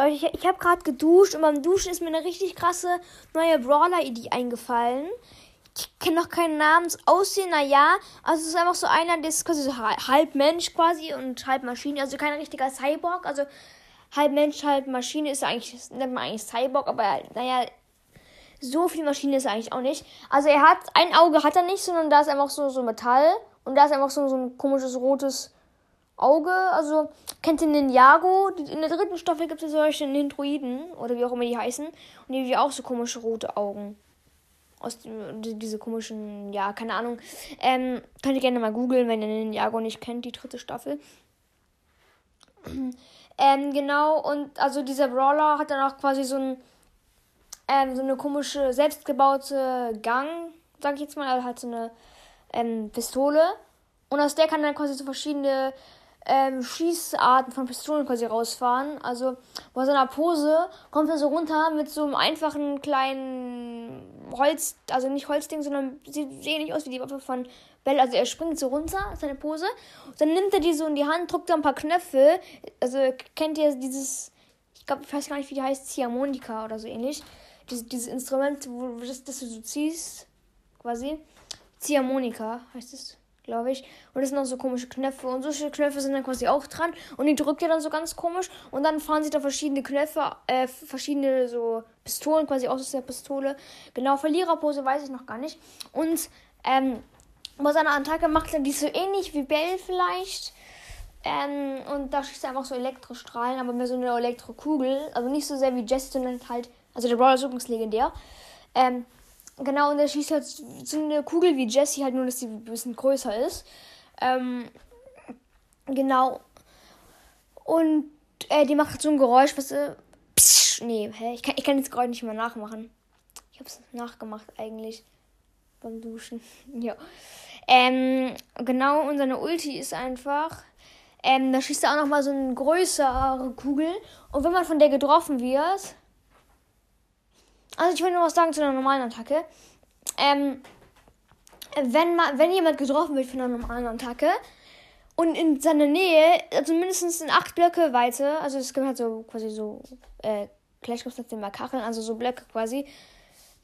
Leute, ich, ich habe gerade geduscht und beim Duschen ist mir eine richtig krasse neue Brawler-Idee eingefallen. Ich kenne noch keinen Namen. Aussehen, naja. Also es ist einfach so einer, der ist quasi so halb Mensch quasi und halb Maschine. Also kein richtiger Cyborg. Also halb Mensch, halb Maschine ist eigentlich, nennt man eigentlich Cyborg, aber naja, so viel Maschine ist er eigentlich auch nicht. Also er hat, ein Auge hat er nicht, sondern da ist einfach so, so Metall und da ist einfach so, so ein komisches rotes Auge. Also kennt ihr Ninjago? In der dritten Staffel gibt es solche Nindroiden oder wie auch immer die heißen. Und die haben auch so komische rote Augen. Aus diese komischen, ja, keine Ahnung. Ähm, könnt ihr gerne mal googeln, wenn ihr Ninjago nicht kennt, die dritte Staffel. ähm, genau, und also dieser Brawler hat dann auch quasi so ein ähm, so eine komische, selbstgebaute Gang, sag ich jetzt mal, also halt so eine ähm, Pistole. Und aus der kann dann quasi so verschiedene ähm, Schießarten von Pistolen quasi rausfahren. Also bei so einer Pose kommt er so runter mit so einem einfachen kleinen Holz, also nicht Holzding, sondern sie sehen nicht aus wie die Waffe von Bell. Also er springt so runter, seine Pose. Und dann nimmt er die so in die Hand, drückt da ein paar Knöpfe. Also kennt ihr dieses, ich glaube, ich weiß gar nicht, wie die heißt, Ziehharmonika oder so ähnlich dieses, dieses Instrument, wo das, das du so ziehst, quasi. Ziehharmonika heißt es, glaube ich. Und das sind auch so komische Knöpfe. Und solche Knöpfe sind dann quasi auch dran. Und die drückt ihr dann so ganz komisch. Und dann fahren sich da verschiedene Knöpfe, äh, verschiedene so Pistolen quasi aus der Pistole. Genau, Verliererpose weiß ich noch gar nicht. Und, ähm, bei seiner Attacke macht er die so ähnlich wie Bell vielleicht. Ähm, und da schießt er einfach so Elektrostrahlen, aber mehr so eine Elektrokugel. Also nicht so sehr wie Jess, sondern halt also der Brawler ist übrigens legendär. Ähm, genau, und er schießt halt so eine Kugel wie Jessie, halt nur, dass sie ein bisschen größer ist. Ähm, genau. Und äh, die macht so ein Geräusch, was. Äh, psch, nee, hä? Ich kann, ich kann das Geräusch nicht mehr nachmachen. Ich hab's nachgemacht eigentlich. Beim Duschen. ja. Ähm, genau, und seine Ulti ist einfach. Ähm, da schießt er auch nochmal so eine größere Kugel. Und wenn man von der getroffen wird, also ich will nur was sagen zu einer normalen Attacke. Ähm, wenn, man, wenn jemand getroffen wird von einer normalen Attacke und in seiner Nähe, also mindestens in acht Blöcke Weite, also es gibt halt so quasi so, äh, Clash gibt es immer Kacheln, also so Blöcke quasi.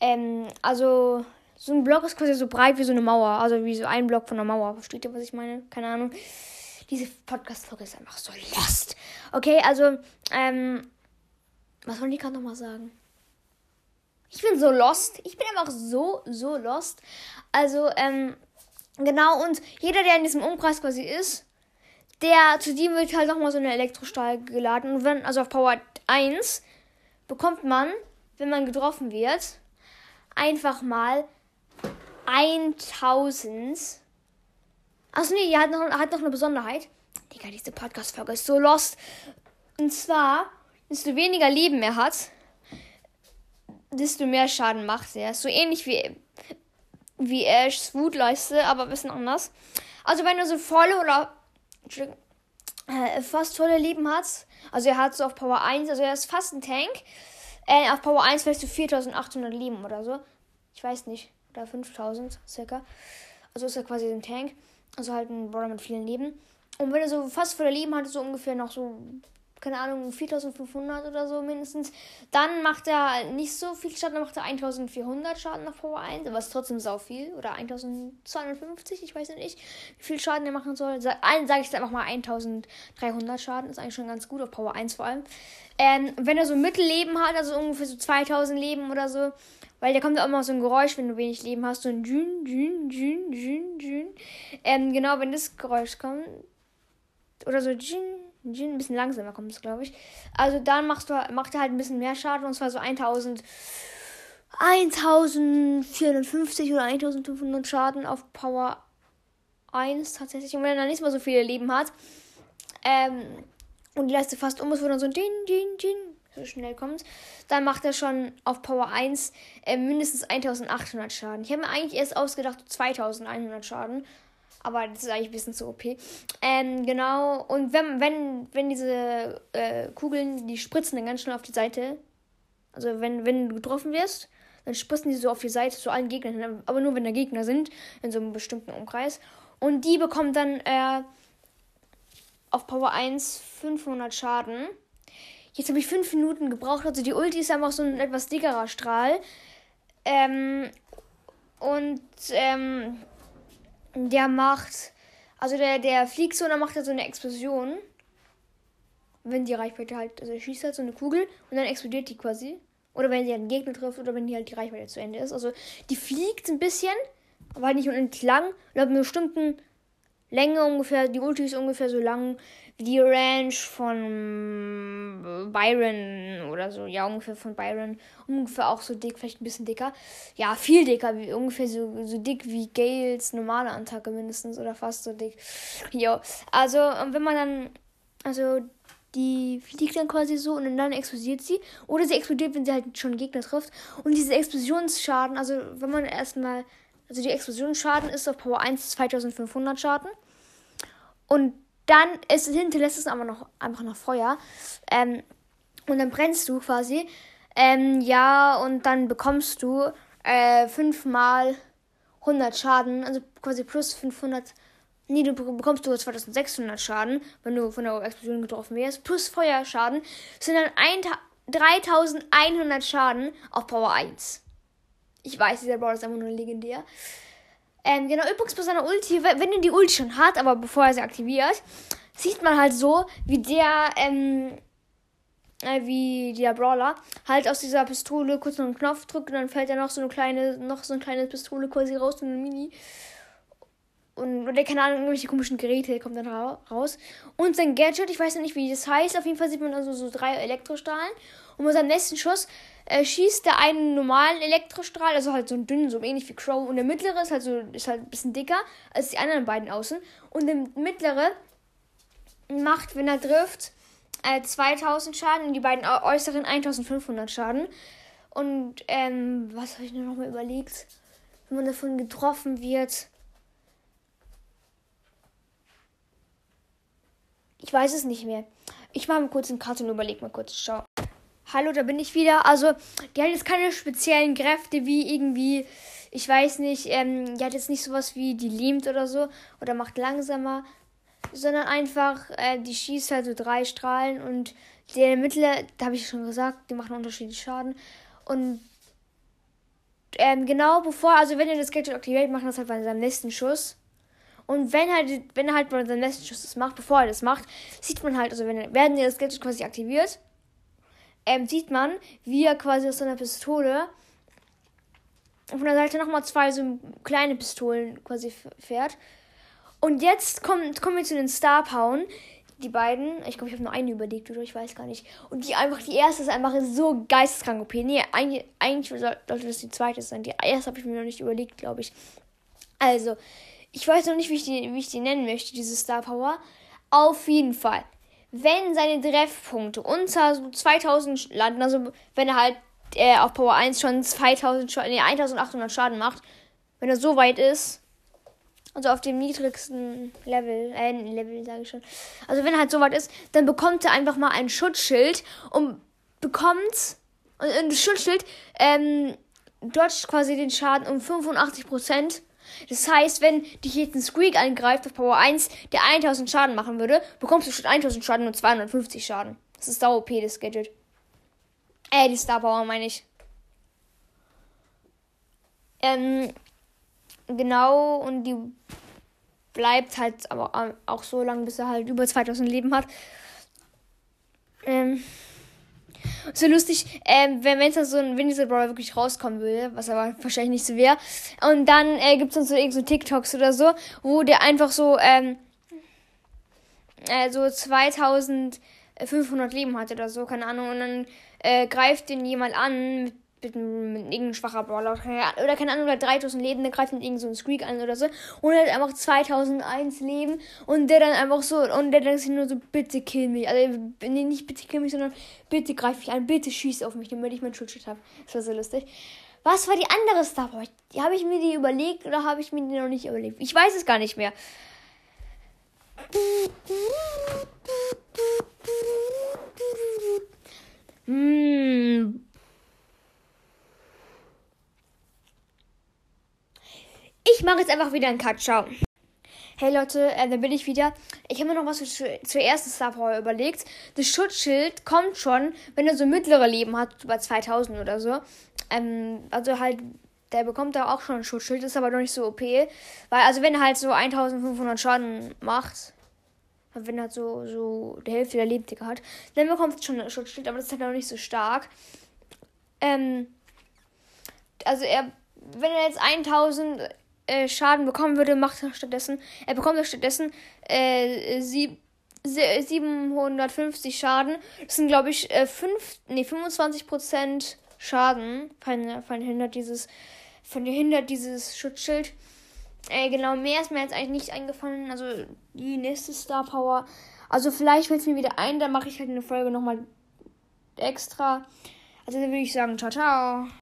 Ähm, also so ein Block ist quasi so breit wie so eine Mauer, also wie so ein Block von einer Mauer. Versteht ihr, was ich meine? Keine Ahnung. Diese Podcast-Folge ist einfach so lost. Okay, also, ähm, was wollen die gerade nochmal sagen? Ich bin so lost. Ich bin einfach so, so lost. Also, ähm, genau, und jeder, der in diesem Umkreis quasi ist, der zu dem wird halt nochmal so eine Elektrostahl geladen. Und wenn, also auf Power 1, bekommt man, wenn man getroffen wird, einfach mal 1000. Achso, nee, die hat noch, hat noch eine Besonderheit. Digga, diese Podcast-Folge ist so lost. Und zwar, desto weniger Leben er hat, desto mehr Schaden macht er. So ähnlich wie, wie Ashs Wutleiste, aber ein bisschen anders. Also wenn er so volle oder äh, fast volle Leben hat, also er hat so auf Power 1, also er ist fast ein Tank. Äh, auf Power 1 vielleicht so 4800 Leben oder so. Ich weiß nicht. Oder 5000 circa. Also ist er quasi ein Tank. Also halt ein Brawler mit vielen Leben. Und wenn er so fast volle Leben hat, so ungefähr noch so keine Ahnung, 4500 oder so mindestens. Dann macht er nicht so viel Schaden, dann macht er 1400 Schaden nach Power 1, aber ist trotzdem sau viel. Oder 1250, ich weiß nicht, wie viel Schaden er machen soll. Sage sag ich jetzt einfach mal 1300 Schaden, ist eigentlich schon ganz gut, auf Power 1 vor allem. Ähm, wenn er so Mittelleben hat, also ungefähr so 2000 Leben oder so, weil da kommt auch immer so ein Geräusch, wenn du wenig Leben hast, so ein Dün, Dün, Dün, Dün, Dün. Ähm, genau, wenn das Geräusch kommt, oder so Dün, ein bisschen langsamer kommt es, glaube ich. Also dann machst du, macht er halt ein bisschen mehr Schaden und zwar so 1000, 1450 oder 1500 Schaden auf Power 1 tatsächlich. Und wenn er dann nicht mal so viele Leben hat ähm, und die Leiste fast um ist, wo dann so ein Din, Din, Din so schnell kommt, dann macht er schon auf Power 1 äh, mindestens 1800 Schaden. Ich habe mir eigentlich erst ausgedacht 2100 Schaden. Aber das ist eigentlich ein bisschen zu OP. Ähm, genau. Und wenn, wenn, wenn diese äh, Kugeln, die spritzen dann ganz schnell auf die Seite. Also wenn, wenn du getroffen wirst, dann spritzen die so auf die Seite zu allen Gegnern. Aber nur wenn da Gegner sind, in so einem bestimmten Umkreis. Und die bekommen dann äh, auf Power 1 500 Schaden. Jetzt habe ich fünf Minuten gebraucht. Also die Ulti ist einfach so ein etwas dickerer Strahl. Ähm, und ähm, der macht, also der, der fliegt so und dann macht er so eine Explosion. Wenn die Reichweite halt, also er schießt halt so eine Kugel und dann explodiert die quasi. Oder wenn sie einen Gegner trifft oder wenn die halt die Reichweite zu Ende ist. Also die fliegt ein bisschen, aber halt nicht unendlich lang. Und ab einer bestimmten Länge ungefähr, die Ulti ist ungefähr so lang wie die Range von Byron oder so. Ja, ungefähr von Byron. Ungefähr auch so dick, vielleicht ein bisschen dicker. Ja, viel dicker, wie, ungefähr so, so dick wie Gales normale Attacke mindestens oder fast so dick. Jo, also wenn man dann, also die fliegt dann quasi so und dann explodiert sie. Oder sie explodiert, wenn sie halt schon Gegner trifft. Und diese Explosionsschaden, also wenn man erstmal, also die Explosionsschaden ist auf Power 1 2500 Schaden. Und dann ist, hinterlässt es aber noch einfach noch Feuer. Ähm, und dann brennst du quasi. Ähm, ja, und dann bekommst du äh, fünfmal 100 Schaden, also quasi plus 500 Nee, du bekommst du 2600 Schaden, wenn du von der Explosion getroffen wirst. Plus Feuerschaden sind dann 3100 Schaden auf Power 1. Ich weiß, dieser Brawler ist einfach nur legendär. Ähm, genau, übrigens bei seiner Ulti, wenn er die Ulti schon hat, aber bevor er sie aktiviert, sieht man halt so, wie der, ähm, äh, wie der Brawler halt aus dieser Pistole kurz noch einen Knopf drückt und dann fällt er noch so eine kleine, noch so eine kleine Pistole quasi raus, so eine Mini und oder keine Ahnung, irgendwelche komischen Geräte kommt dann ra raus. Und sein Gadget, ich weiß noch nicht, wie das heißt. Auf jeden Fall sieht man also so drei Elektrostrahlen. Und mit seinem nächsten Schuss äh, schießt der einen normalen Elektrostrahl, also halt so ein dünnen, so ähnlich wie Crow. Und der mittlere ist halt so, ist halt ein bisschen dicker als die anderen beiden außen. Und der mittlere macht, wenn er trifft, äh, 2000 Schaden und die beiden äußeren 1500 Schaden. Und ähm, was habe ich noch mal überlegt? Wenn man davon getroffen wird. Ich weiß es nicht mehr. Ich mache mal kurz einen Cut und überleg mal kurz. Schau. Hallo, da bin ich wieder. Also, die hat jetzt keine speziellen Kräfte wie irgendwie, ich weiß nicht, ähm, die hat jetzt nicht sowas wie die lähmt oder so oder macht langsamer, sondern einfach, äh, die schießt halt so drei Strahlen und der mittlere, da habe ich schon gesagt, die machen unterschiedliche Schaden. Und ähm, genau bevor, also wenn ihr das Gadget aktiviert, macht das halt bei seinem nächsten Schuss. Und wenn halt, wenn er halt bei seinem letzten Schuss das macht, bevor er das macht, sieht man halt, also wenn werden das Gadget quasi aktiviert, ähm, sieht man, wie er quasi aus seiner Pistole von der Seite nochmal zwei so kleine Pistolen quasi fährt. Und jetzt kommt, kommen wir zu den Star Powen. Die beiden, ich glaube, ich habe nur eine überlegt, oder ich weiß gar nicht. Und die einfach, die erste ist einfach so geisteskrank OP. Nee, eigentlich, eigentlich sollte das die zweite sein. Die erste habe ich mir noch nicht überlegt, glaube ich. Also, ich weiß noch nicht, wie ich die, wie ich die nennen möchte, diese Star Power. Auf jeden Fall. Wenn seine Treffpunkte unter so 2000 landen, also wenn er halt äh, auf Power 1 schon 2000, nee, 1800 Schaden macht, wenn er so weit ist, also auf dem niedrigsten Level, äh, Level sage ich schon, also wenn er halt so weit ist, dann bekommt er einfach mal ein Schutzschild und bekommt, und ein Schutzschild, ähm, dodgt quasi den Schaden um 85 Prozent das heißt, wenn dich jetzt ein Squeak angreift auf Power 1, der 1000 Schaden machen würde, bekommst du statt 1000 Schaden nur 250 Schaden. Das ist sau OP, das Gadget. Äh, die Star Power meine ich. Ähm, genau, und die bleibt halt aber auch so lange, bis er halt über 2000 Leben hat. Ähm, so lustig, ähm, wenn es so ein Winnie Brawler wirklich rauskommen würde, was aber wahrscheinlich nicht so wäre. Und dann äh, gibt es dann so so TikToks oder so, wo der einfach so, ähm, äh, so 2500 Leben hat oder so, keine Ahnung. Und dann äh, greift den jemand an mit mit, mit irgendeinem schwacher Brawler oder keine Ahnung, oder 3000 Leben, der greift mit irgendeinem so Squeak an oder so und hat einfach 2001 Leben und der dann einfach so und der denkt sich nur so, bitte kill mich, also nee, nicht bitte kill mich, sondern bitte greif mich an, bitte schieß auf mich, damit ich mein Schutzschild habe. Das war so lustig. Was war die andere Star Power? Habe ich mir die überlegt oder habe ich mir die noch nicht überlegt? Ich weiß es gar nicht mehr. Hm, Ich mache jetzt einfach wieder einen Cut. Ciao. Hey Leute, äh, da bin ich wieder. Ich habe mir noch was zu, zur ersten Star Power überlegt. Das Schutzschild kommt schon, wenn er so mittlere Leben hat, über 2000 oder so. Ähm, also halt, der bekommt da auch schon ein Schutzschild, ist aber noch nicht so OP. Weil, also wenn er halt so 1500 Schaden macht, wenn er halt so, so die Hälfte der Lebensdicke hat, dann bekommt er schon ein Schutzschild, aber das ist halt noch nicht so stark. Ähm, also er, wenn er jetzt 1000 äh, Schaden bekommen würde, macht er stattdessen, er bekommt stattdessen äh, sieb, 750 Schaden. Das sind, glaube ich, äh, 5, nee, 25% Schaden verhindert dieses, dieses Schutzschild. Äh, genau, mehr ist mir jetzt eigentlich nicht eingefallen. Also die nächste Star Power. Also vielleicht fällt es mir wieder ein, dann mache ich halt eine Folge nochmal extra. Also dann würde ich sagen, ciao, ciao.